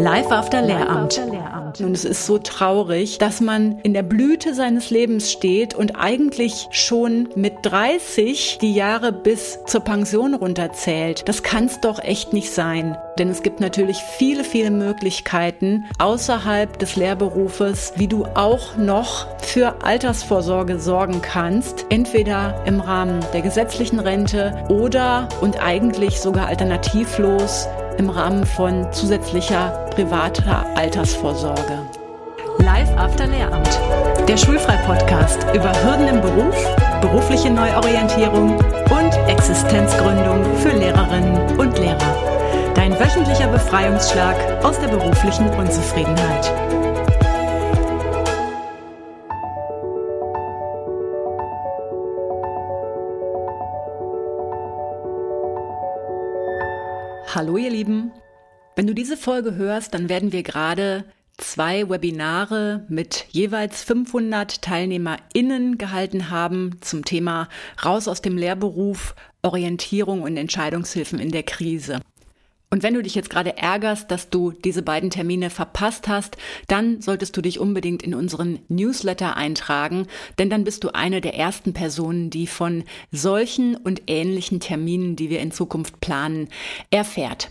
Live after Lehramt. Und es ist so traurig, dass man in der Blüte seines Lebens steht und eigentlich schon mit 30 die Jahre bis zur Pension runterzählt. Das kann es doch echt nicht sein. Denn es gibt natürlich viele, viele Möglichkeiten außerhalb des Lehrberufes, wie du auch noch für Altersvorsorge sorgen kannst. Entweder im Rahmen der gesetzlichen Rente oder und eigentlich sogar alternativlos im Rahmen von zusätzlicher privater Altersvorsorge. Live After Lehramt. Der Schulfrei-Podcast über Hürden im Beruf, berufliche Neuorientierung und Existenzgründung für Lehrerinnen und Lehrer. Dein wöchentlicher Befreiungsschlag aus der beruflichen Unzufriedenheit. Hallo ihr Lieben. Wenn du diese Folge hörst, dann werden wir gerade zwei Webinare mit jeweils 500 TeilnehmerInnen gehalten haben zum Thema Raus aus dem Lehrberuf, Orientierung und Entscheidungshilfen in der Krise. Und wenn du dich jetzt gerade ärgerst, dass du diese beiden Termine verpasst hast, dann solltest du dich unbedingt in unseren Newsletter eintragen, denn dann bist du eine der ersten Personen, die von solchen und ähnlichen Terminen, die wir in Zukunft planen, erfährt.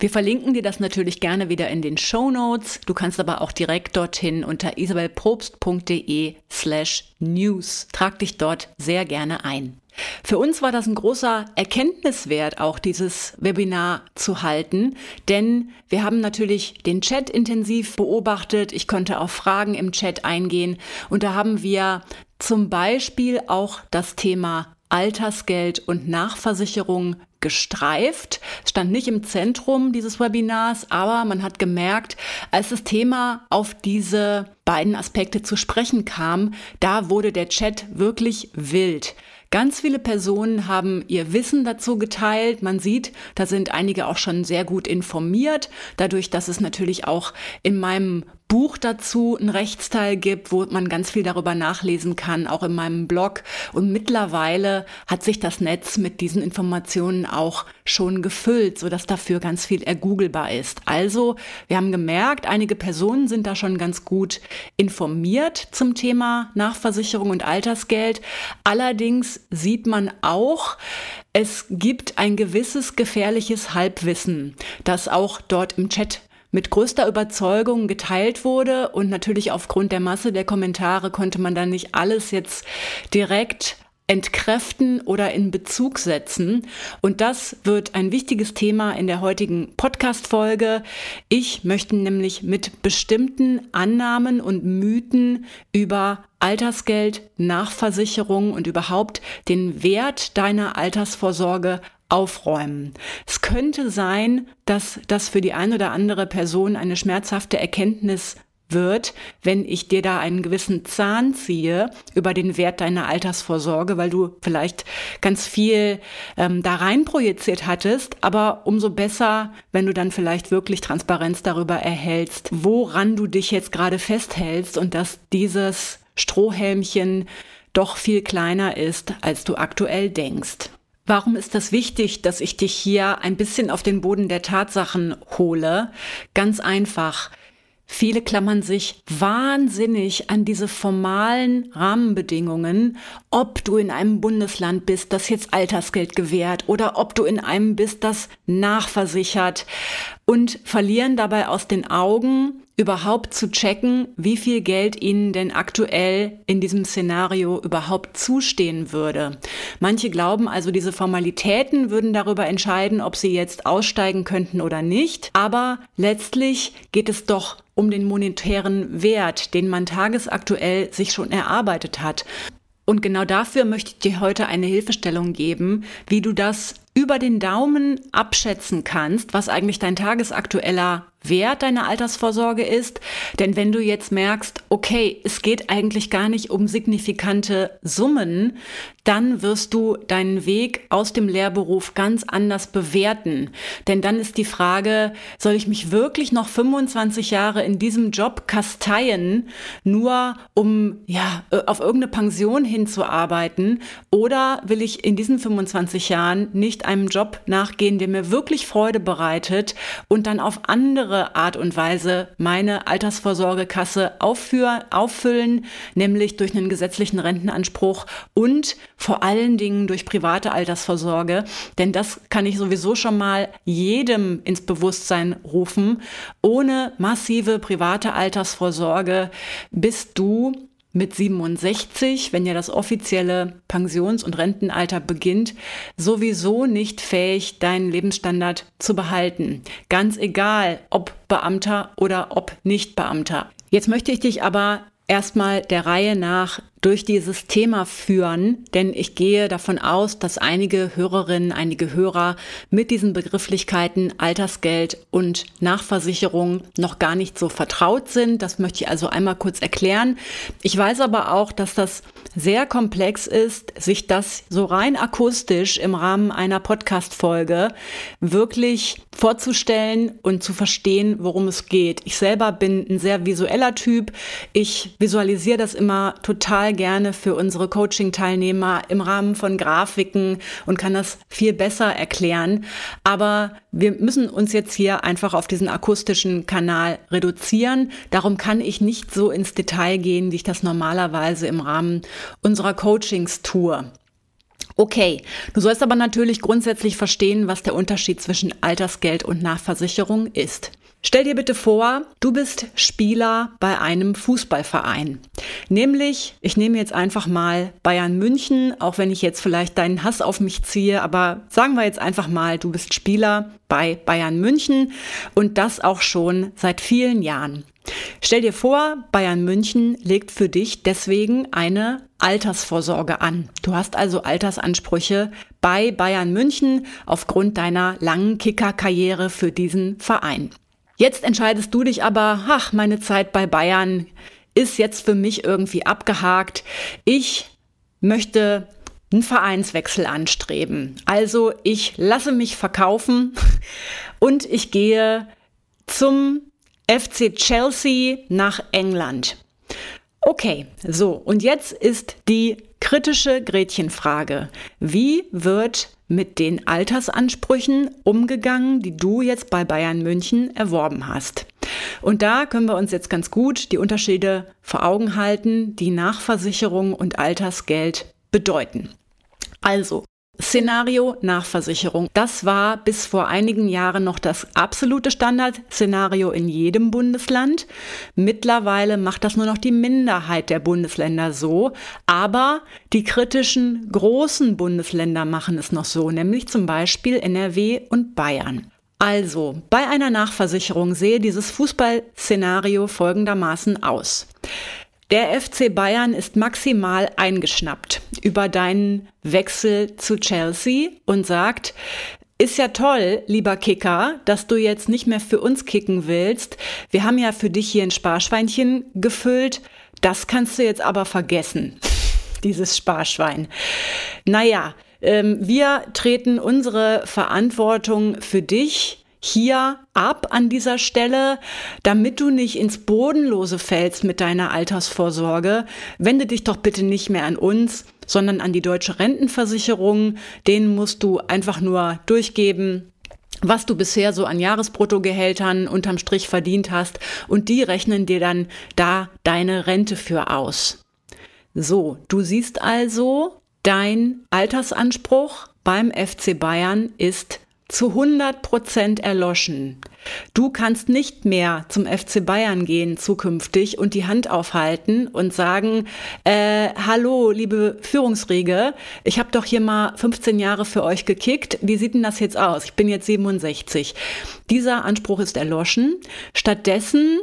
Wir verlinken dir das natürlich gerne wieder in den Show Notes. Du kannst aber auch direkt dorthin unter isabelprobst.de slash news. Trag dich dort sehr gerne ein. Für uns war das ein großer Erkenntniswert, auch dieses Webinar zu halten, denn wir haben natürlich den Chat intensiv beobachtet. Ich konnte auf Fragen im Chat eingehen und da haben wir zum Beispiel auch das Thema Altersgeld und Nachversicherung gestreift, stand nicht im Zentrum dieses Webinars, aber man hat gemerkt, als das Thema auf diese beiden Aspekte zu sprechen kam, da wurde der Chat wirklich wild. Ganz viele Personen haben ihr Wissen dazu geteilt. Man sieht, da sind einige auch schon sehr gut informiert, dadurch, dass es natürlich auch in meinem Buch dazu einen Rechtsteil gibt, wo man ganz viel darüber nachlesen kann, auch in meinem Blog. Und mittlerweile hat sich das Netz mit diesen Informationen auch schon gefüllt, sodass dafür ganz viel ergoogelbar ist. Also, wir haben gemerkt, einige Personen sind da schon ganz gut informiert zum Thema Nachversicherung und Altersgeld. Allerdings sieht man auch, es gibt ein gewisses gefährliches Halbwissen, das auch dort im Chat mit größter Überzeugung geteilt wurde und natürlich aufgrund der Masse der Kommentare konnte man dann nicht alles jetzt direkt entkräften oder in Bezug setzen. Und das wird ein wichtiges Thema in der heutigen Podcast-Folge. Ich möchte nämlich mit bestimmten Annahmen und Mythen über Altersgeld, Nachversicherung und überhaupt den Wert deiner Altersvorsorge aufräumen. Es könnte sein, dass das für die eine oder andere Person eine schmerzhafte Erkenntnis wird, wenn ich dir da einen gewissen Zahn ziehe über den Wert deiner Altersvorsorge, weil du vielleicht ganz viel ähm, da rein projiziert hattest, aber umso besser, wenn du dann vielleicht wirklich Transparenz darüber erhältst, woran du dich jetzt gerade festhältst und dass dieses Strohhelmchen doch viel kleiner ist, als du aktuell denkst. Warum ist das wichtig, dass ich dich hier ein bisschen auf den Boden der Tatsachen hole? Ganz einfach. Viele klammern sich wahnsinnig an diese formalen Rahmenbedingungen, ob du in einem Bundesland bist, das jetzt Altersgeld gewährt oder ob du in einem bist, das nachversichert und verlieren dabei aus den Augen, überhaupt zu checken, wie viel Geld ihnen denn aktuell in diesem Szenario überhaupt zustehen würde. Manche glauben also, diese Formalitäten würden darüber entscheiden, ob sie jetzt aussteigen könnten oder nicht. Aber letztlich geht es doch um den monetären Wert, den man tagesaktuell sich schon erarbeitet hat. Und genau dafür möchte ich dir heute eine Hilfestellung geben, wie du das über den Daumen abschätzen kannst, was eigentlich dein tagesaktueller Wert deiner Altersvorsorge ist. Denn wenn du jetzt merkst, okay, es geht eigentlich gar nicht um signifikante Summen, dann wirst du deinen Weg aus dem Lehrberuf ganz anders bewerten. Denn dann ist die Frage, soll ich mich wirklich noch 25 Jahre in diesem Job kasteien, nur um ja äh, auf irgendeine Pension hinzuarbeiten? Oder will ich in diesen 25 Jahren nicht einem Job nachgehen, der mir wirklich Freude bereitet und dann auf andere andere Art und Weise meine Altersvorsorgekasse aufführ, auffüllen, nämlich durch einen gesetzlichen Rentenanspruch und vor allen Dingen durch private Altersvorsorge. Denn das kann ich sowieso schon mal jedem ins Bewusstsein rufen. Ohne massive private Altersvorsorge bist du mit 67, wenn ja das offizielle Pensions- und Rentenalter beginnt, sowieso nicht fähig, deinen Lebensstandard zu behalten. Ganz egal, ob Beamter oder ob nicht Beamter. Jetzt möchte ich dich aber erstmal der Reihe nach durch dieses Thema führen, denn ich gehe davon aus, dass einige Hörerinnen, einige Hörer mit diesen Begrifflichkeiten Altersgeld und Nachversicherung noch gar nicht so vertraut sind. Das möchte ich also einmal kurz erklären. Ich weiß aber auch, dass das sehr komplex ist, sich das so rein akustisch im Rahmen einer Podcast-Folge wirklich vorzustellen und zu verstehen, worum es geht. Ich selber bin ein sehr visueller Typ. Ich visualisiere das immer total total gerne für unsere Coaching-Teilnehmer im Rahmen von Grafiken und kann das viel besser erklären. Aber wir müssen uns jetzt hier einfach auf diesen akustischen Kanal reduzieren. Darum kann ich nicht so ins Detail gehen, wie ich das normalerweise im Rahmen unserer Coachings tue. Okay, du sollst aber natürlich grundsätzlich verstehen, was der Unterschied zwischen Altersgeld und Nachversicherung ist. Stell dir bitte vor, du bist Spieler bei einem Fußballverein. Nämlich, ich nehme jetzt einfach mal Bayern München, auch wenn ich jetzt vielleicht deinen Hass auf mich ziehe, aber sagen wir jetzt einfach mal, du bist Spieler bei Bayern München und das auch schon seit vielen Jahren. Stell dir vor, Bayern München legt für dich deswegen eine Altersvorsorge an. Du hast also Altersansprüche bei Bayern München aufgrund deiner langen Kickerkarriere für diesen Verein. Jetzt entscheidest du dich aber, ach, meine Zeit bei Bayern ist jetzt für mich irgendwie abgehakt. Ich möchte einen Vereinswechsel anstreben. Also ich lasse mich verkaufen und ich gehe zum FC Chelsea nach England. Okay, so, und jetzt ist die kritische Gretchenfrage. Wie wird mit den Altersansprüchen umgegangen, die du jetzt bei Bayern München erworben hast? Und da können wir uns jetzt ganz gut die Unterschiede vor Augen halten, die Nachversicherung und Altersgeld bedeuten. Also, Szenario Nachversicherung. Das war bis vor einigen Jahren noch das absolute Standardszenario in jedem Bundesland. Mittlerweile macht das nur noch die Minderheit der Bundesländer so, aber die kritischen großen Bundesländer machen es noch so, nämlich zum Beispiel NRW und Bayern. Also, bei einer Nachversicherung sehe dieses Fußballszenario folgendermaßen aus. Der FC Bayern ist maximal eingeschnappt über deinen Wechsel zu Chelsea und sagt, ist ja toll, lieber Kicker, dass du jetzt nicht mehr für uns kicken willst. Wir haben ja für dich hier ein Sparschweinchen gefüllt. Das kannst du jetzt aber vergessen, dieses Sparschwein. Naja, ähm, wir treten unsere Verantwortung für dich hier ab an dieser Stelle, damit du nicht ins Bodenlose fällst mit deiner Altersvorsorge. Wende dich doch bitte nicht mehr an uns, sondern an die deutsche Rentenversicherung. Den musst du einfach nur durchgeben, was du bisher so an Jahresbruttogehältern unterm Strich verdient hast und die rechnen dir dann da deine Rente für aus. So, du siehst also, dein Altersanspruch beim FC Bayern ist zu 100 Prozent erloschen. Du kannst nicht mehr zum FC Bayern gehen zukünftig und die Hand aufhalten und sagen, äh, hallo, liebe Führungsriege, ich habe doch hier mal 15 Jahre für euch gekickt. Wie sieht denn das jetzt aus? Ich bin jetzt 67. Dieser Anspruch ist erloschen. Stattdessen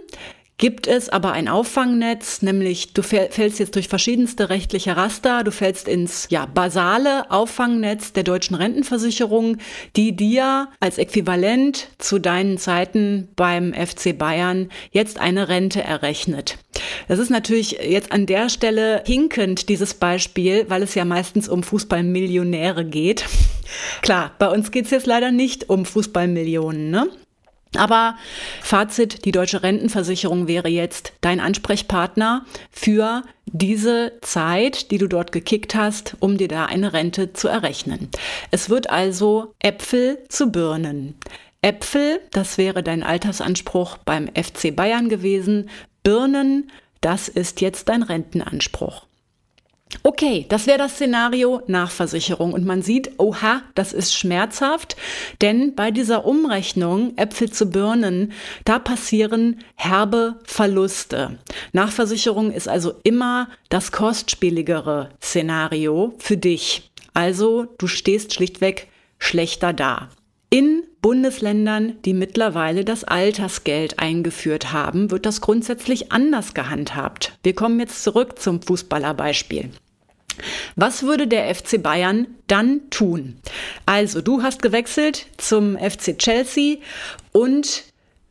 gibt es aber ein Auffangnetz, nämlich du fällst jetzt durch verschiedenste rechtliche Raster, du fällst ins ja, basale Auffangnetz der deutschen Rentenversicherung, die dir als Äquivalent zu deinen Zeiten beim FC Bayern jetzt eine Rente errechnet. Das ist natürlich jetzt an der Stelle hinkend, dieses Beispiel, weil es ja meistens um Fußballmillionäre geht. Klar, bei uns geht es jetzt leider nicht um Fußballmillionen. Ne? Aber Fazit, die deutsche Rentenversicherung wäre jetzt dein Ansprechpartner für diese Zeit, die du dort gekickt hast, um dir da eine Rente zu errechnen. Es wird also Äpfel zu Birnen. Äpfel, das wäre dein Altersanspruch beim FC Bayern gewesen. Birnen, das ist jetzt dein Rentenanspruch. Okay, das wäre das Szenario Nachversicherung. Und man sieht, oha, das ist schmerzhaft, denn bei dieser Umrechnung Äpfel zu Birnen, da passieren herbe Verluste. Nachversicherung ist also immer das kostspieligere Szenario für dich. Also du stehst schlichtweg schlechter da. In Bundesländern, die mittlerweile das Altersgeld eingeführt haben, wird das grundsätzlich anders gehandhabt. Wir kommen jetzt zurück zum Fußballerbeispiel. Was würde der FC Bayern dann tun? Also, du hast gewechselt zum FC Chelsea und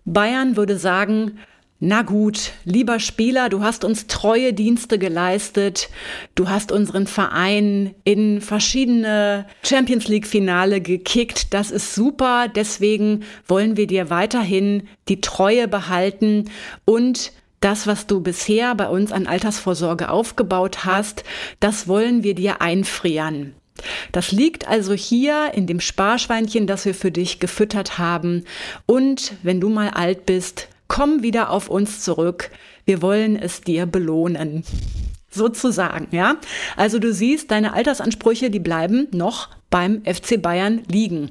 Bayern würde sagen, na gut, lieber Spieler, du hast uns treue Dienste geleistet. Du hast unseren Verein in verschiedene Champions League Finale gekickt. Das ist super. Deswegen wollen wir dir weiterhin die Treue behalten und das, was du bisher bei uns an Altersvorsorge aufgebaut hast, das wollen wir dir einfrieren. Das liegt also hier in dem Sparschweinchen, das wir für dich gefüttert haben. Und wenn du mal alt bist, komm wieder auf uns zurück. Wir wollen es dir belohnen. Sozusagen, ja. Also du siehst, deine Altersansprüche, die bleiben noch beim FC Bayern liegen.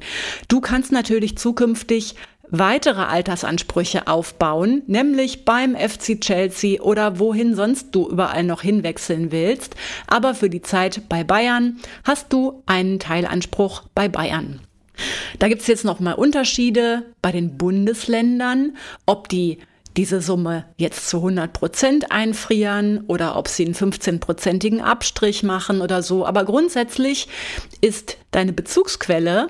Du kannst natürlich zukünftig weitere Altersansprüche aufbauen, nämlich beim FC Chelsea oder wohin sonst du überall noch hinwechseln willst. Aber für die Zeit bei Bayern hast du einen Teilanspruch bei Bayern. Da gibt es jetzt nochmal Unterschiede bei den Bundesländern, ob die diese Summe jetzt zu 100 Prozent einfrieren oder ob sie einen 15-prozentigen Abstrich machen oder so. Aber grundsätzlich ist deine Bezugsquelle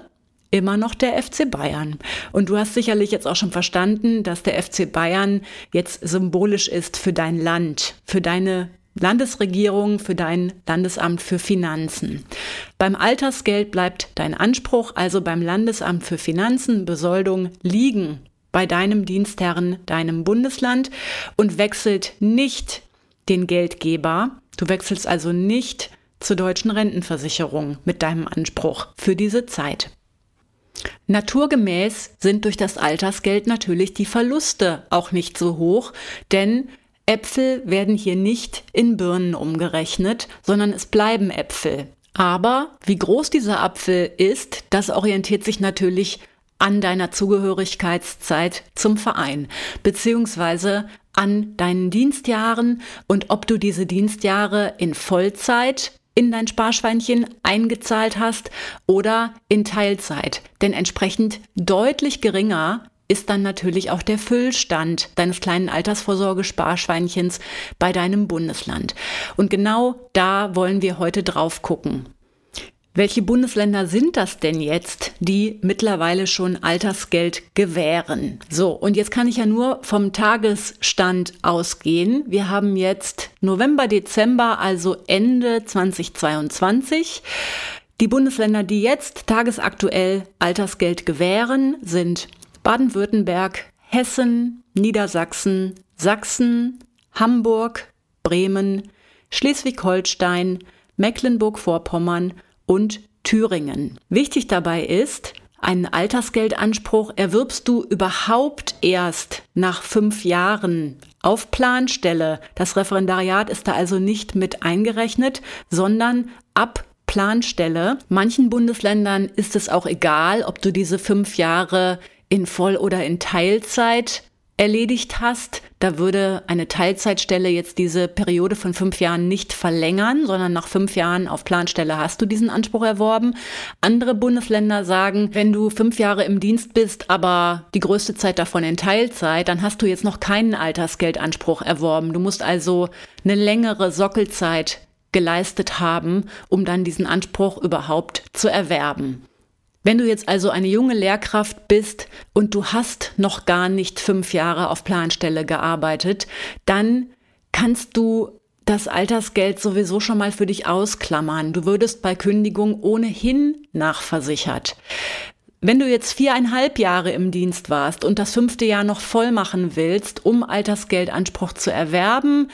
immer noch der FC Bayern. Und du hast sicherlich jetzt auch schon verstanden, dass der FC Bayern jetzt symbolisch ist für dein Land, für deine Landesregierung, für dein Landesamt für Finanzen. Beim Altersgeld bleibt dein Anspruch also beim Landesamt für Finanzen Besoldung liegen bei deinem Dienstherren, deinem Bundesland und wechselt nicht den Geldgeber. Du wechselst also nicht zur deutschen Rentenversicherung mit deinem Anspruch für diese Zeit. Naturgemäß sind durch das Altersgeld natürlich die Verluste auch nicht so hoch, denn Äpfel werden hier nicht in Birnen umgerechnet, sondern es bleiben Äpfel. Aber wie groß dieser Apfel ist, das orientiert sich natürlich an deiner Zugehörigkeitszeit zum Verein, beziehungsweise an deinen Dienstjahren und ob du diese Dienstjahre in Vollzeit in dein Sparschweinchen eingezahlt hast oder in Teilzeit. Denn entsprechend deutlich geringer ist dann natürlich auch der Füllstand deines kleinen Altersvorsorgesparschweinchens bei deinem Bundesland. Und genau da wollen wir heute drauf gucken. Welche Bundesländer sind das denn jetzt, die mittlerweile schon Altersgeld gewähren? So, und jetzt kann ich ja nur vom Tagesstand ausgehen. Wir haben jetzt November, Dezember, also Ende 2022. Die Bundesländer, die jetzt tagesaktuell Altersgeld gewähren, sind Baden-Württemberg, Hessen, Niedersachsen, Sachsen, Hamburg, Bremen, Schleswig-Holstein, Mecklenburg-Vorpommern und Thüringen. Wichtig dabei ist, einen Altersgeldanspruch erwirbst du überhaupt erst nach fünf Jahren auf Planstelle. Das Referendariat ist da also nicht mit eingerechnet, sondern ab Planstelle. Manchen Bundesländern ist es auch egal, ob du diese fünf Jahre in Voll- oder in Teilzeit erledigt hast. Da würde eine Teilzeitstelle jetzt diese Periode von fünf Jahren nicht verlängern, sondern nach fünf Jahren auf Planstelle hast du diesen Anspruch erworben. Andere Bundesländer sagen, wenn du fünf Jahre im Dienst bist, aber die größte Zeit davon in Teilzeit, dann hast du jetzt noch keinen Altersgeldanspruch erworben. Du musst also eine längere Sockelzeit geleistet haben, um dann diesen Anspruch überhaupt zu erwerben. Wenn du jetzt also eine junge Lehrkraft bist und du hast noch gar nicht fünf Jahre auf Planstelle gearbeitet, dann kannst du das Altersgeld sowieso schon mal für dich ausklammern. Du würdest bei Kündigung ohnehin nachversichert. Wenn du jetzt viereinhalb Jahre im Dienst warst und das fünfte Jahr noch voll machen willst, um Altersgeldanspruch zu erwerben,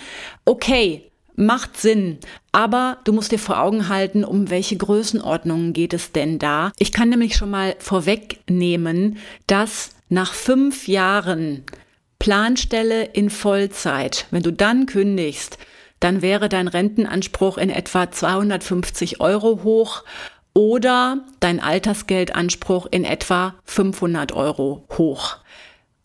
okay, macht Sinn. Aber du musst dir vor Augen halten, um welche Größenordnungen geht es denn da. Ich kann nämlich schon mal vorwegnehmen, dass nach fünf Jahren Planstelle in Vollzeit, wenn du dann kündigst, dann wäre dein Rentenanspruch in etwa 250 Euro hoch oder dein Altersgeldanspruch in etwa 500 Euro hoch.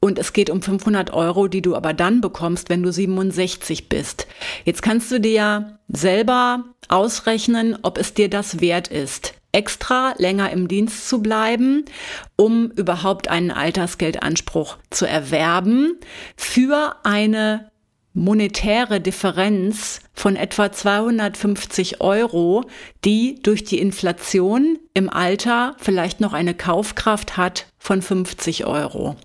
Und es geht um 500 Euro, die du aber dann bekommst, wenn du 67 bist. Jetzt kannst du dir selber ausrechnen, ob es dir das wert ist, extra länger im Dienst zu bleiben, um überhaupt einen Altersgeldanspruch zu erwerben für eine monetäre Differenz von etwa 250 Euro, die durch die Inflation im Alter vielleicht noch eine Kaufkraft hat von 50 Euro.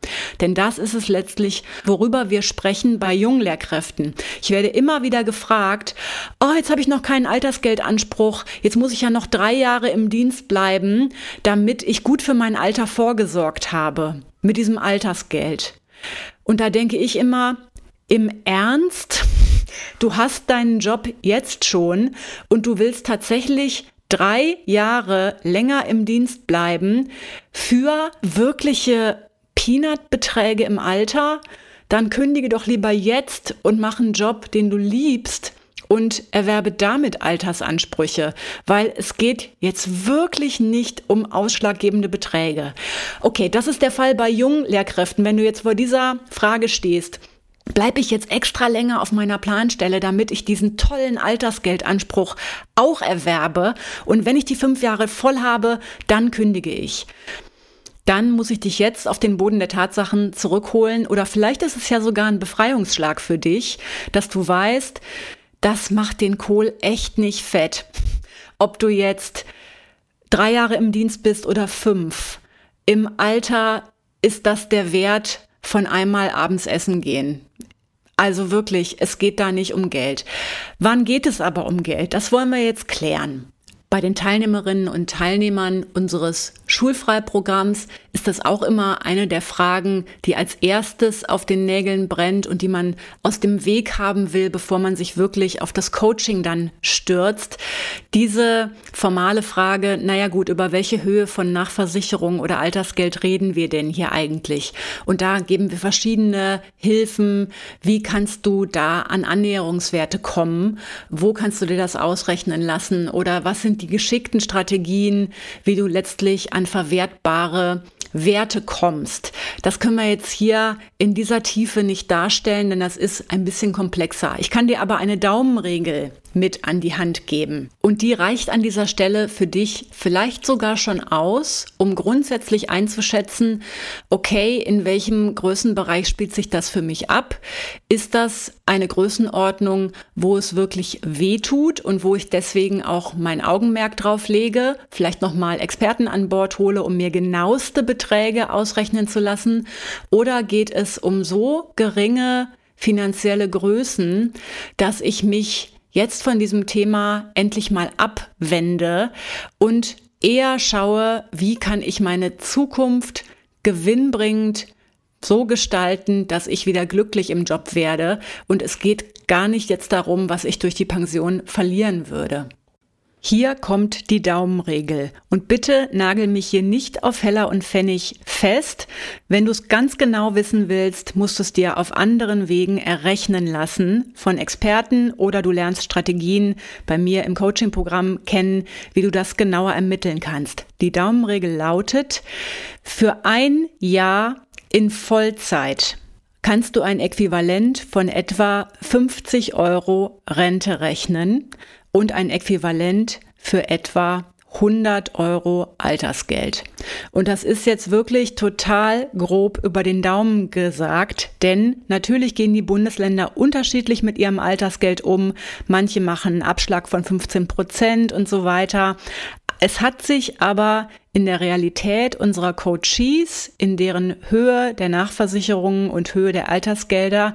Denn das ist es letztlich, worüber wir sprechen bei Junglehrkräften. Ich werde immer wieder gefragt, oh, jetzt habe ich noch keinen Altersgeldanspruch, jetzt muss ich ja noch drei Jahre im Dienst bleiben, damit ich gut für mein Alter vorgesorgt habe mit diesem Altersgeld. Und da denke ich immer, im Ernst, du hast deinen Job jetzt schon und du willst tatsächlich drei Jahre länger im Dienst bleiben für wirkliche Peanut-Beträge im Alter, dann kündige doch lieber jetzt und mach einen Job, den du liebst und erwerbe damit Altersansprüche, weil es geht jetzt wirklich nicht um ausschlaggebende Beträge. Okay, das ist der Fall bei jungen Lehrkräften. Wenn du jetzt vor dieser Frage stehst, bleibe ich jetzt extra länger auf meiner Planstelle, damit ich diesen tollen Altersgeldanspruch auch erwerbe. Und wenn ich die fünf Jahre voll habe, dann kündige ich. Dann muss ich dich jetzt auf den Boden der Tatsachen zurückholen. Oder vielleicht ist es ja sogar ein Befreiungsschlag für dich, dass du weißt, das macht den Kohl echt nicht fett. Ob du jetzt drei Jahre im Dienst bist oder fünf. Im Alter ist das der Wert, von einmal abends essen gehen. Also wirklich, es geht da nicht um Geld. Wann geht es aber um Geld? Das wollen wir jetzt klären. Bei den Teilnehmerinnen und Teilnehmern unseres Schulfreiprogramms ist das auch immer eine der Fragen, die als erstes auf den Nägeln brennt und die man aus dem Weg haben will, bevor man sich wirklich auf das Coaching dann stürzt. Diese formale Frage, naja gut, über welche Höhe von Nachversicherung oder Altersgeld reden wir denn hier eigentlich? Und da geben wir verschiedene Hilfen. Wie kannst du da an Annäherungswerte kommen? Wo kannst du dir das ausrechnen lassen? Oder was sind die geschickten Strategien, wie du letztlich an verwertbare Werte kommst. Das können wir jetzt hier in dieser Tiefe nicht darstellen, denn das ist ein bisschen komplexer. Ich kann dir aber eine Daumenregel mit an die Hand geben. Und die reicht an dieser Stelle für dich vielleicht sogar schon aus, um grundsätzlich einzuschätzen, okay, in welchem Größenbereich spielt sich das für mich ab? Ist das eine Größenordnung, wo es wirklich weh tut und wo ich deswegen auch mein Augenmerk drauf lege, vielleicht nochmal Experten an Bord hole, um mir genaueste Beträge ausrechnen zu lassen? Oder geht es um so geringe finanzielle Größen, dass ich mich jetzt von diesem Thema endlich mal abwende und eher schaue, wie kann ich meine Zukunft gewinnbringend so gestalten, dass ich wieder glücklich im Job werde und es geht gar nicht jetzt darum, was ich durch die Pension verlieren würde. Hier kommt die Daumenregel. Und bitte nagel mich hier nicht auf Heller und Pfennig fest. Wenn du es ganz genau wissen willst, musst du es dir auf anderen Wegen errechnen lassen von Experten oder du lernst Strategien bei mir im Coaching-Programm kennen, wie du das genauer ermitteln kannst. Die Daumenregel lautet, für ein Jahr in Vollzeit kannst du ein Äquivalent von etwa 50 Euro Rente rechnen und ein Äquivalent für etwa 100 Euro Altersgeld. Und das ist jetzt wirklich total grob über den Daumen gesagt, denn natürlich gehen die Bundesländer unterschiedlich mit ihrem Altersgeld um. Manche machen einen Abschlag von 15 Prozent und so weiter. Es hat sich aber in der Realität unserer Coaches, in deren Höhe der Nachversicherungen und Höhe der Altersgelder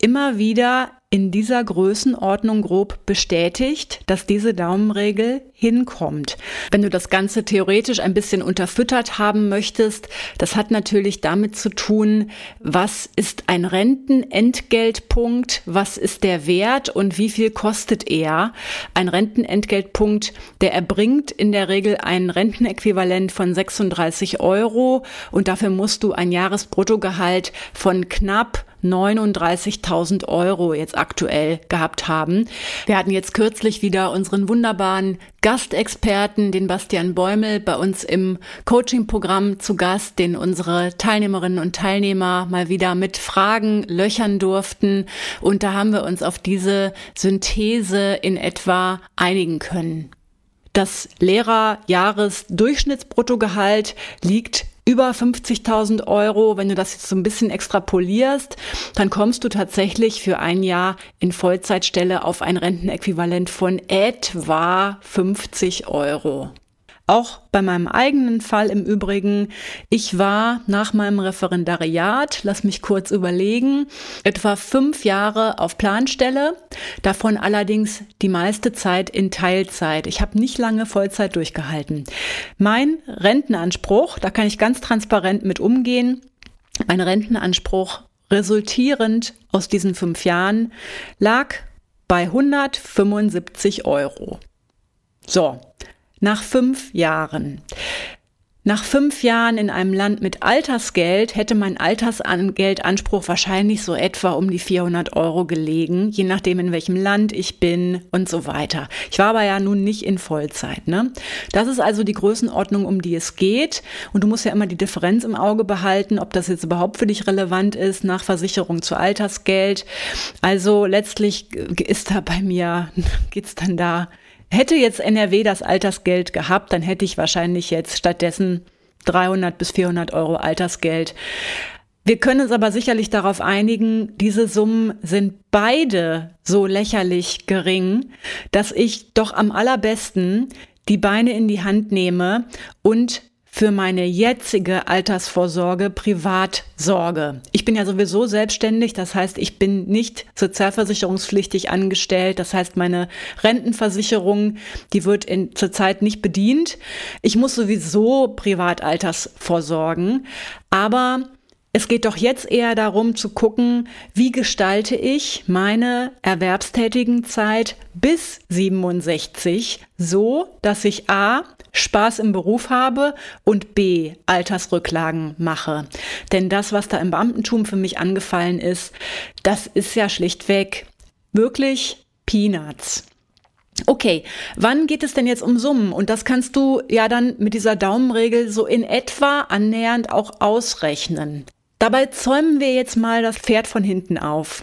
immer wieder in dieser Größenordnung grob bestätigt, dass diese Daumenregel hinkommt. Wenn du das Ganze theoretisch ein bisschen unterfüttert haben möchtest, das hat natürlich damit zu tun, was ist ein Rentenentgeltpunkt, was ist der Wert und wie viel kostet er. Ein Rentenentgeltpunkt, der erbringt in der Regel ein Rentenäquivalent von 36 Euro und dafür musst du ein Jahresbruttogehalt von knapp 39.000 Euro jetzt aktuell gehabt haben. Wir hatten jetzt kürzlich wieder unseren wunderbaren Gastexperten, den Bastian Bäumel, bei uns im Coaching-Programm zu Gast, den unsere Teilnehmerinnen und Teilnehmer mal wieder mit Fragen löchern durften. Und da haben wir uns auf diese Synthese in etwa einigen können. Das Lehrerjahresdurchschnittsbruttogehalt liegt über 50.000 Euro. Wenn du das jetzt so ein bisschen extrapolierst, dann kommst du tatsächlich für ein Jahr in Vollzeitstelle auf ein Rentenäquivalent von etwa 50 Euro. Auch bei meinem eigenen Fall im Übrigen, ich war nach meinem Referendariat, lass mich kurz überlegen, etwa fünf Jahre auf Planstelle, davon allerdings die meiste Zeit in Teilzeit. Ich habe nicht lange Vollzeit durchgehalten. Mein Rentenanspruch, da kann ich ganz transparent mit umgehen, mein Rentenanspruch resultierend aus diesen fünf Jahren lag bei 175 Euro. So, nach fünf Jahren. Nach fünf Jahren in einem Land mit Altersgeld hätte mein Altersgeldanspruch wahrscheinlich so etwa um die 400 Euro gelegen, je nachdem in welchem Land ich bin und so weiter. Ich war aber ja nun nicht in Vollzeit. Ne? Das ist also die Größenordnung, um die es geht. Und du musst ja immer die Differenz im Auge behalten, ob das jetzt überhaupt für dich relevant ist nach Versicherung zu Altersgeld. Also letztlich ist da bei mir, geht's dann da Hätte jetzt NRW das Altersgeld gehabt, dann hätte ich wahrscheinlich jetzt stattdessen 300 bis 400 Euro Altersgeld. Wir können uns aber sicherlich darauf einigen, diese Summen sind beide so lächerlich gering, dass ich doch am allerbesten die Beine in die Hand nehme und für meine jetzige Altersvorsorge privat sorge. Ich bin ja sowieso selbstständig, das heißt, ich bin nicht sozialversicherungspflichtig angestellt, das heißt, meine Rentenversicherung, die wird in, zurzeit nicht bedient. Ich muss sowieso privat Altersvorsorgen, aber es geht doch jetzt eher darum zu gucken, wie gestalte ich meine erwerbstätigen Zeit bis 67 so, dass ich A Spaß im Beruf habe und B Altersrücklagen mache. Denn das, was da im Beamtentum für mich angefallen ist, das ist ja schlichtweg wirklich Peanuts. Okay, wann geht es denn jetzt um Summen? Und das kannst du ja dann mit dieser Daumenregel so in etwa annähernd auch ausrechnen. Dabei zäumen wir jetzt mal das Pferd von hinten auf.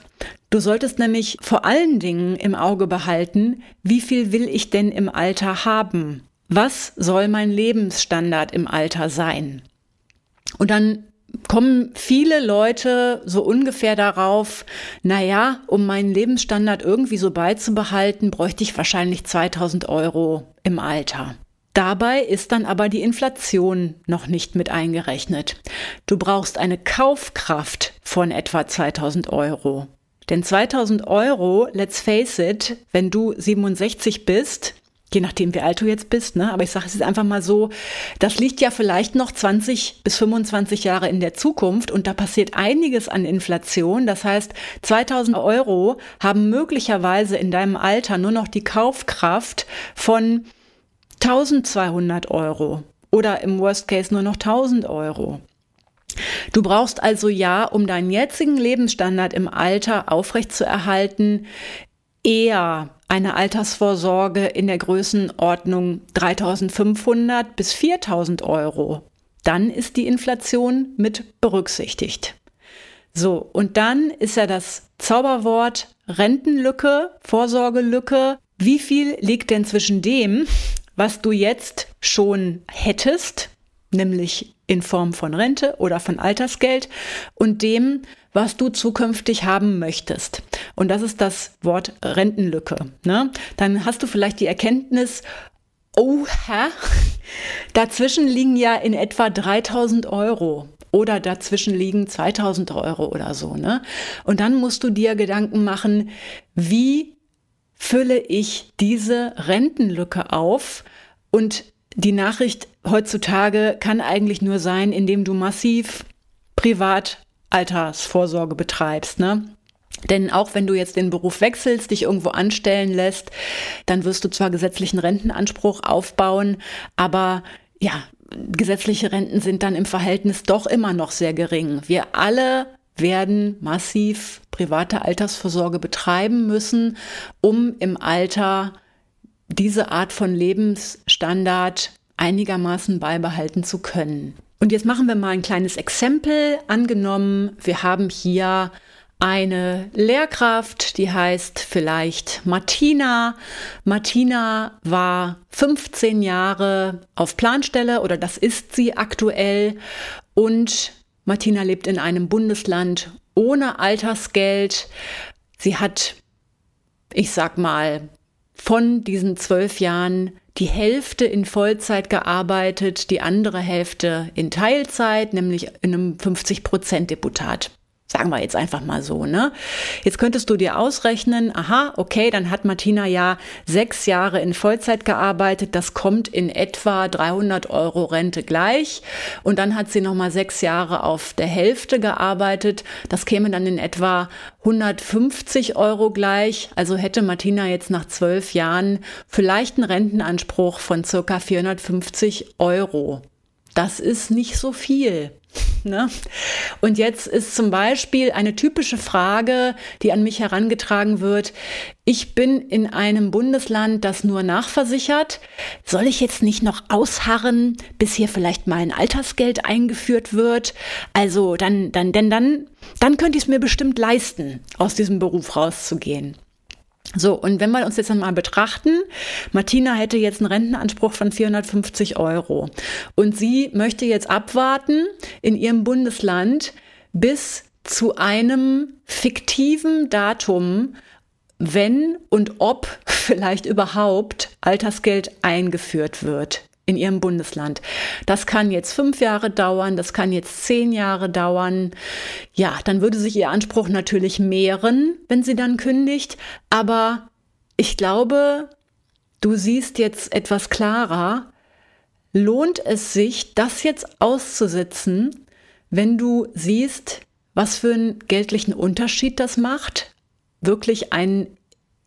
Du solltest nämlich vor allen Dingen im Auge behalten, wie viel will ich denn im Alter haben? Was soll mein Lebensstandard im Alter sein? Und dann kommen viele Leute so ungefähr darauf, naja, um meinen Lebensstandard irgendwie so beizubehalten, bräuchte ich wahrscheinlich 2000 Euro im Alter. Dabei ist dann aber die Inflation noch nicht mit eingerechnet. Du brauchst eine Kaufkraft von etwa 2000 Euro. Denn 2000 Euro, let's face it, wenn du 67 bist, je nachdem wie alt du jetzt bist, ne? aber ich sage es jetzt einfach mal so, das liegt ja vielleicht noch 20 bis 25 Jahre in der Zukunft und da passiert einiges an Inflation. Das heißt, 2000 Euro haben möglicherweise in deinem Alter nur noch die Kaufkraft von 1200 Euro oder im Worst Case nur noch 1000 Euro. Du brauchst also ja, um deinen jetzigen Lebensstandard im Alter aufrechtzuerhalten, eher eine Altersvorsorge in der Größenordnung 3500 bis 4000 Euro. Dann ist die Inflation mit berücksichtigt. So, und dann ist ja das Zauberwort Rentenlücke, Vorsorgelücke. Wie viel liegt denn zwischen dem, was du jetzt schon hättest, nämlich in Form von Rente oder von Altersgeld und dem, was du zukünftig haben möchtest. Und das ist das Wort Rentenlücke. Ne? Dann hast du vielleicht die Erkenntnis, oh, hä? dazwischen liegen ja in etwa 3000 Euro oder dazwischen liegen 2000 Euro oder so. Ne? Und dann musst du dir Gedanken machen, wie fülle ich diese Rentenlücke auf? Und die Nachricht heutzutage kann eigentlich nur sein, indem du massiv privat Altersvorsorge betreibst, ne? Denn auch wenn du jetzt den Beruf wechselst, dich irgendwo anstellen lässt, dann wirst du zwar gesetzlichen Rentenanspruch aufbauen, aber ja, gesetzliche Renten sind dann im Verhältnis doch immer noch sehr gering. Wir alle werden massiv private Altersvorsorge betreiben müssen, um im Alter diese Art von Lebensstandard einigermaßen beibehalten zu können. Und jetzt machen wir mal ein kleines Exempel. Angenommen, wir haben hier eine Lehrkraft, die heißt vielleicht Martina. Martina war 15 Jahre auf Planstelle oder das ist sie aktuell und Martina lebt in einem Bundesland ohne Altersgeld. Sie hat, ich sag mal, von diesen zwölf Jahren die Hälfte in Vollzeit gearbeitet, die andere Hälfte in Teilzeit, nämlich in einem 50-Prozent-Deputat. Sagen wir jetzt einfach mal so, ne? Jetzt könntest du dir ausrechnen, aha, okay, dann hat Martina ja sechs Jahre in Vollzeit gearbeitet, das kommt in etwa 300 Euro Rente gleich. Und dann hat sie nochmal sechs Jahre auf der Hälfte gearbeitet, das käme dann in etwa 150 Euro gleich. Also hätte Martina jetzt nach zwölf Jahren vielleicht einen Rentenanspruch von circa 450 Euro. Das ist nicht so viel. Ne? Und jetzt ist zum Beispiel eine typische Frage, die an mich herangetragen wird. Ich bin in einem Bundesland, das nur nachversichert. Soll ich jetzt nicht noch ausharren, bis hier vielleicht mal ein Altersgeld eingeführt wird? Also dann, dann, denn dann, dann könnte ich es mir bestimmt leisten, aus diesem Beruf rauszugehen. So, und wenn wir uns jetzt einmal betrachten, Martina hätte jetzt einen Rentenanspruch von 450 Euro. Und sie möchte jetzt abwarten in ihrem Bundesland bis zu einem fiktiven Datum, wenn und ob vielleicht überhaupt Altersgeld eingeführt wird in ihrem Bundesland. Das kann jetzt fünf Jahre dauern, das kann jetzt zehn Jahre dauern. Ja, dann würde sich ihr Anspruch natürlich mehren, wenn sie dann kündigt. Aber ich glaube, du siehst jetzt etwas klarer. Lohnt es sich, das jetzt auszusitzen, wenn du siehst, was für einen geldlichen Unterschied das macht? Wirklich einen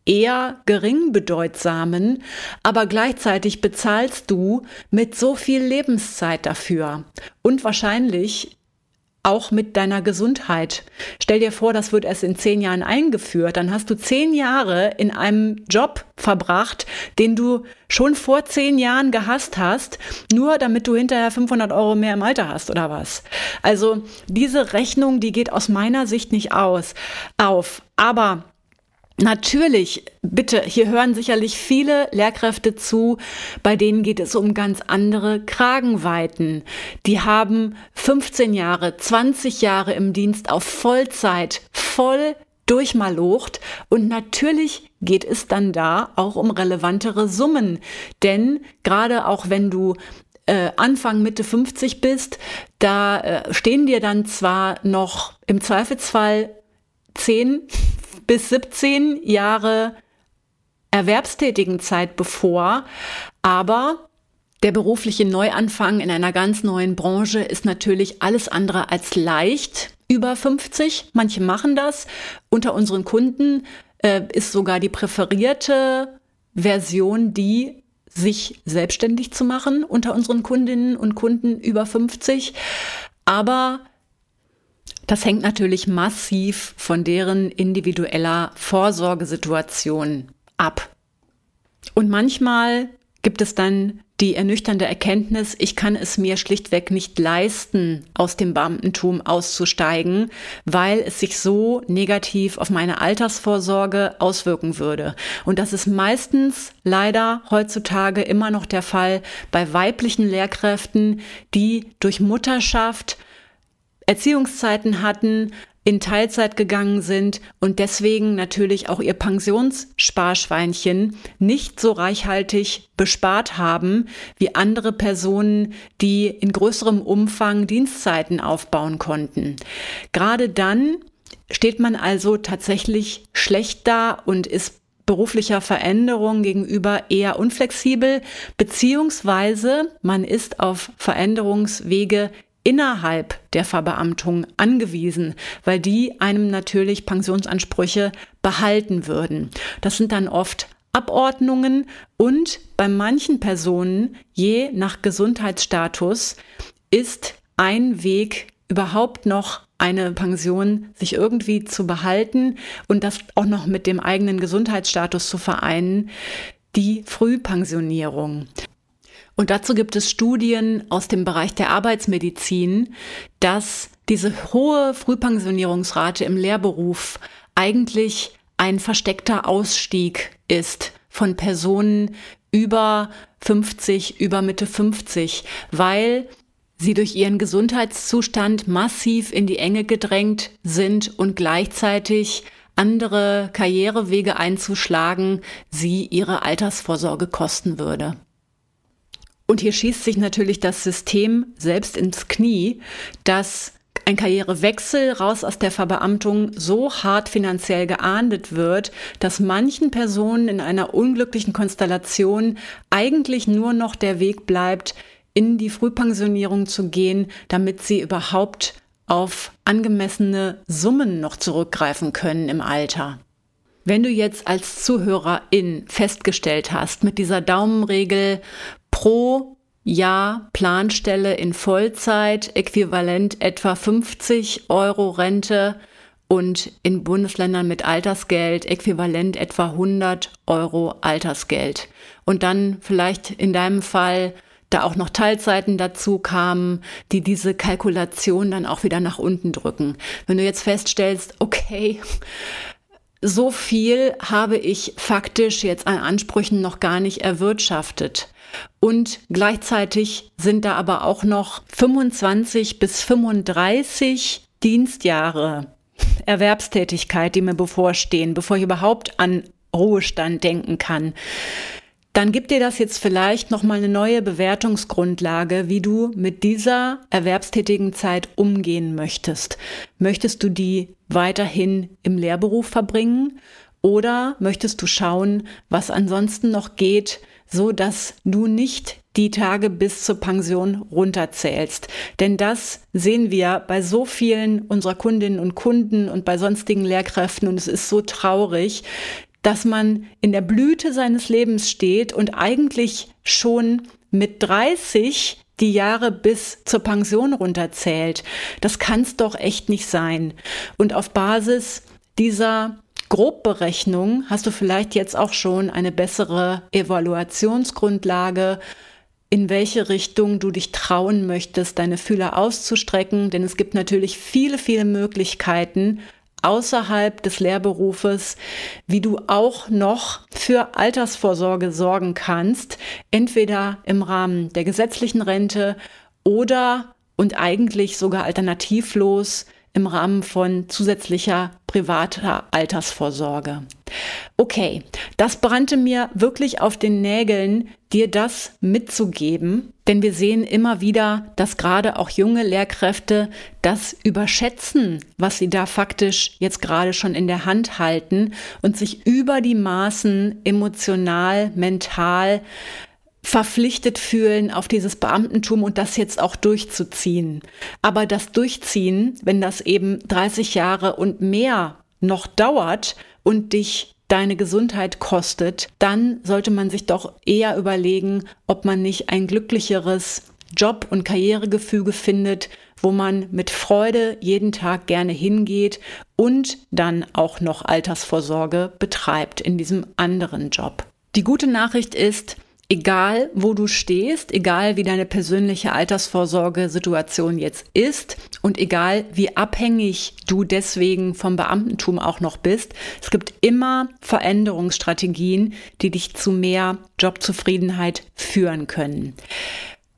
eher gering bedeutsamen, aber gleichzeitig bezahlst du mit so viel Lebenszeit dafür und wahrscheinlich auch mit deiner Gesundheit. Stell dir vor, das wird erst in zehn Jahren eingeführt. Dann hast du zehn Jahre in einem Job verbracht, den du schon vor zehn Jahren gehasst hast, nur damit du hinterher 500 Euro mehr im Alter hast oder was. Also diese Rechnung, die geht aus meiner Sicht nicht aus, auf. Aber Natürlich, bitte, hier hören sicherlich viele Lehrkräfte zu, bei denen geht es um ganz andere Kragenweiten. Die haben 15 Jahre, 20 Jahre im Dienst auf Vollzeit, voll durchmalocht und natürlich geht es dann da auch um relevantere Summen. Denn gerade auch wenn du äh, Anfang, Mitte 50 bist, da äh, stehen dir dann zwar noch im Zweifelsfall 10, bis 17 Jahre erwerbstätigen Zeit bevor, aber der berufliche Neuanfang in einer ganz neuen Branche ist natürlich alles andere als leicht. Über 50, manche machen das. Unter unseren Kunden äh, ist sogar die präferierte Version die, sich selbstständig zu machen unter unseren Kundinnen und Kunden über 50. Aber das hängt natürlich massiv von deren individueller Vorsorgesituation ab. Und manchmal gibt es dann die ernüchternde Erkenntnis, ich kann es mir schlichtweg nicht leisten, aus dem Beamtentum auszusteigen, weil es sich so negativ auf meine Altersvorsorge auswirken würde. Und das ist meistens leider heutzutage immer noch der Fall bei weiblichen Lehrkräften, die durch Mutterschaft Erziehungszeiten hatten, in Teilzeit gegangen sind und deswegen natürlich auch ihr Pensionssparschweinchen nicht so reichhaltig bespart haben wie andere Personen, die in größerem Umfang Dienstzeiten aufbauen konnten. Gerade dann steht man also tatsächlich schlecht da und ist beruflicher Veränderung gegenüber eher unflexibel, beziehungsweise man ist auf Veränderungswege innerhalb der Verbeamtung angewiesen, weil die einem natürlich Pensionsansprüche behalten würden. Das sind dann oft Abordnungen und bei manchen Personen, je nach Gesundheitsstatus, ist ein Weg überhaupt noch eine Pension sich irgendwie zu behalten und das auch noch mit dem eigenen Gesundheitsstatus zu vereinen, die Frühpensionierung. Und dazu gibt es Studien aus dem Bereich der Arbeitsmedizin, dass diese hohe Frühpensionierungsrate im Lehrberuf eigentlich ein versteckter Ausstieg ist von Personen über 50, über Mitte 50, weil sie durch ihren Gesundheitszustand massiv in die Enge gedrängt sind und gleichzeitig andere Karrierewege einzuschlagen sie ihre Altersvorsorge kosten würde. Und hier schießt sich natürlich das System selbst ins Knie, dass ein Karrierewechsel raus aus der Verbeamtung so hart finanziell geahndet wird, dass manchen Personen in einer unglücklichen Konstellation eigentlich nur noch der Weg bleibt, in die Frühpensionierung zu gehen, damit sie überhaupt auf angemessene Summen noch zurückgreifen können im Alter. Wenn du jetzt als Zuhörerin festgestellt hast, mit dieser Daumenregel pro Jahr Planstelle in Vollzeit, äquivalent etwa 50 Euro Rente und in Bundesländern mit Altersgeld äquivalent etwa 100 Euro Altersgeld. Und dann vielleicht in deinem Fall da auch noch Teilzeiten dazu kamen, die diese Kalkulation dann auch wieder nach unten drücken. Wenn du jetzt feststellst, okay, so viel habe ich faktisch jetzt an Ansprüchen noch gar nicht erwirtschaftet. Und gleichzeitig sind da aber auch noch 25 bis 35 Dienstjahre Erwerbstätigkeit, die mir bevorstehen, bevor ich überhaupt an Ruhestand denken kann dann gibt dir das jetzt vielleicht nochmal eine neue Bewertungsgrundlage, wie du mit dieser erwerbstätigen Zeit umgehen möchtest. Möchtest du die weiterhin im Lehrberuf verbringen oder möchtest du schauen, was ansonsten noch geht, so dass du nicht die Tage bis zur Pension runterzählst. Denn das sehen wir bei so vielen unserer Kundinnen und Kunden und bei sonstigen Lehrkräften und es ist so traurig, dass man in der Blüte seines Lebens steht und eigentlich schon mit 30 die Jahre bis zur Pension runterzählt. Das kann es doch echt nicht sein. Und auf Basis dieser Grobberechnung hast du vielleicht jetzt auch schon eine bessere Evaluationsgrundlage, in welche Richtung du dich trauen möchtest, deine Fühler auszustrecken. Denn es gibt natürlich viele, viele Möglichkeiten, außerhalb des Lehrberufes, wie du auch noch für Altersvorsorge sorgen kannst, entweder im Rahmen der gesetzlichen Rente oder und eigentlich sogar alternativlos im Rahmen von zusätzlicher privater Altersvorsorge. Okay, das brannte mir wirklich auf den Nägeln, dir das mitzugeben, denn wir sehen immer wieder, dass gerade auch junge Lehrkräfte das überschätzen, was sie da faktisch jetzt gerade schon in der Hand halten und sich über die Maßen emotional, mental verpflichtet fühlen, auf dieses Beamtentum und das jetzt auch durchzuziehen. Aber das Durchziehen, wenn das eben 30 Jahre und mehr noch dauert und dich deine Gesundheit kostet, dann sollte man sich doch eher überlegen, ob man nicht ein glücklicheres Job- und Karrieregefüge findet, wo man mit Freude jeden Tag gerne hingeht und dann auch noch Altersvorsorge betreibt in diesem anderen Job. Die gute Nachricht ist, egal wo du stehst, egal wie deine persönliche Altersvorsorgesituation jetzt ist und egal wie abhängig du deswegen vom Beamtentum auch noch bist, es gibt immer Veränderungsstrategien, die dich zu mehr Jobzufriedenheit führen können.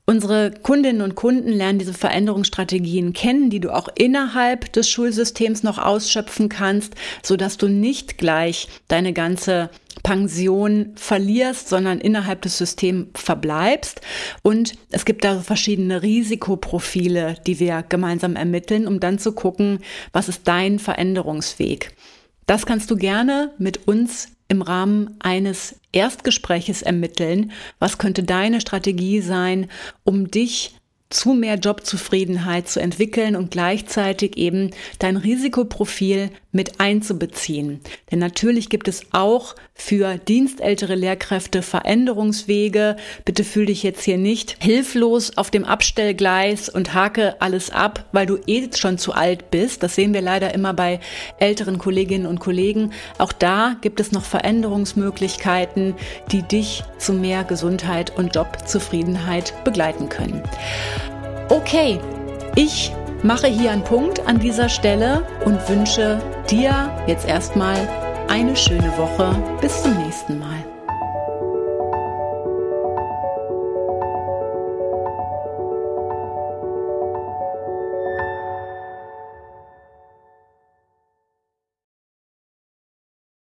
Unsere Kundinnen und Kunden lernen diese Veränderungsstrategien kennen, die du auch innerhalb des Schulsystems noch ausschöpfen kannst, so dass du nicht gleich deine ganze Pension verlierst, sondern innerhalb des Systems verbleibst. Und es gibt da verschiedene Risikoprofile, die wir gemeinsam ermitteln, um dann zu gucken, was ist dein Veränderungsweg. Das kannst du gerne mit uns im Rahmen eines Erstgespräches ermitteln, was könnte deine Strategie sein, um dich zu mehr Jobzufriedenheit zu entwickeln und gleichzeitig eben dein Risikoprofil mit einzubeziehen. Denn natürlich gibt es auch für dienstältere Lehrkräfte Veränderungswege. Bitte fühl dich jetzt hier nicht hilflos auf dem Abstellgleis und hake alles ab, weil du eh schon zu alt bist. Das sehen wir leider immer bei älteren Kolleginnen und Kollegen. Auch da gibt es noch Veränderungsmöglichkeiten, die dich zu mehr Gesundheit und Jobzufriedenheit begleiten können. Okay, ich mache hier einen Punkt an dieser Stelle und wünsche dir jetzt erstmal eine schöne Woche. Bis zum nächsten Mal.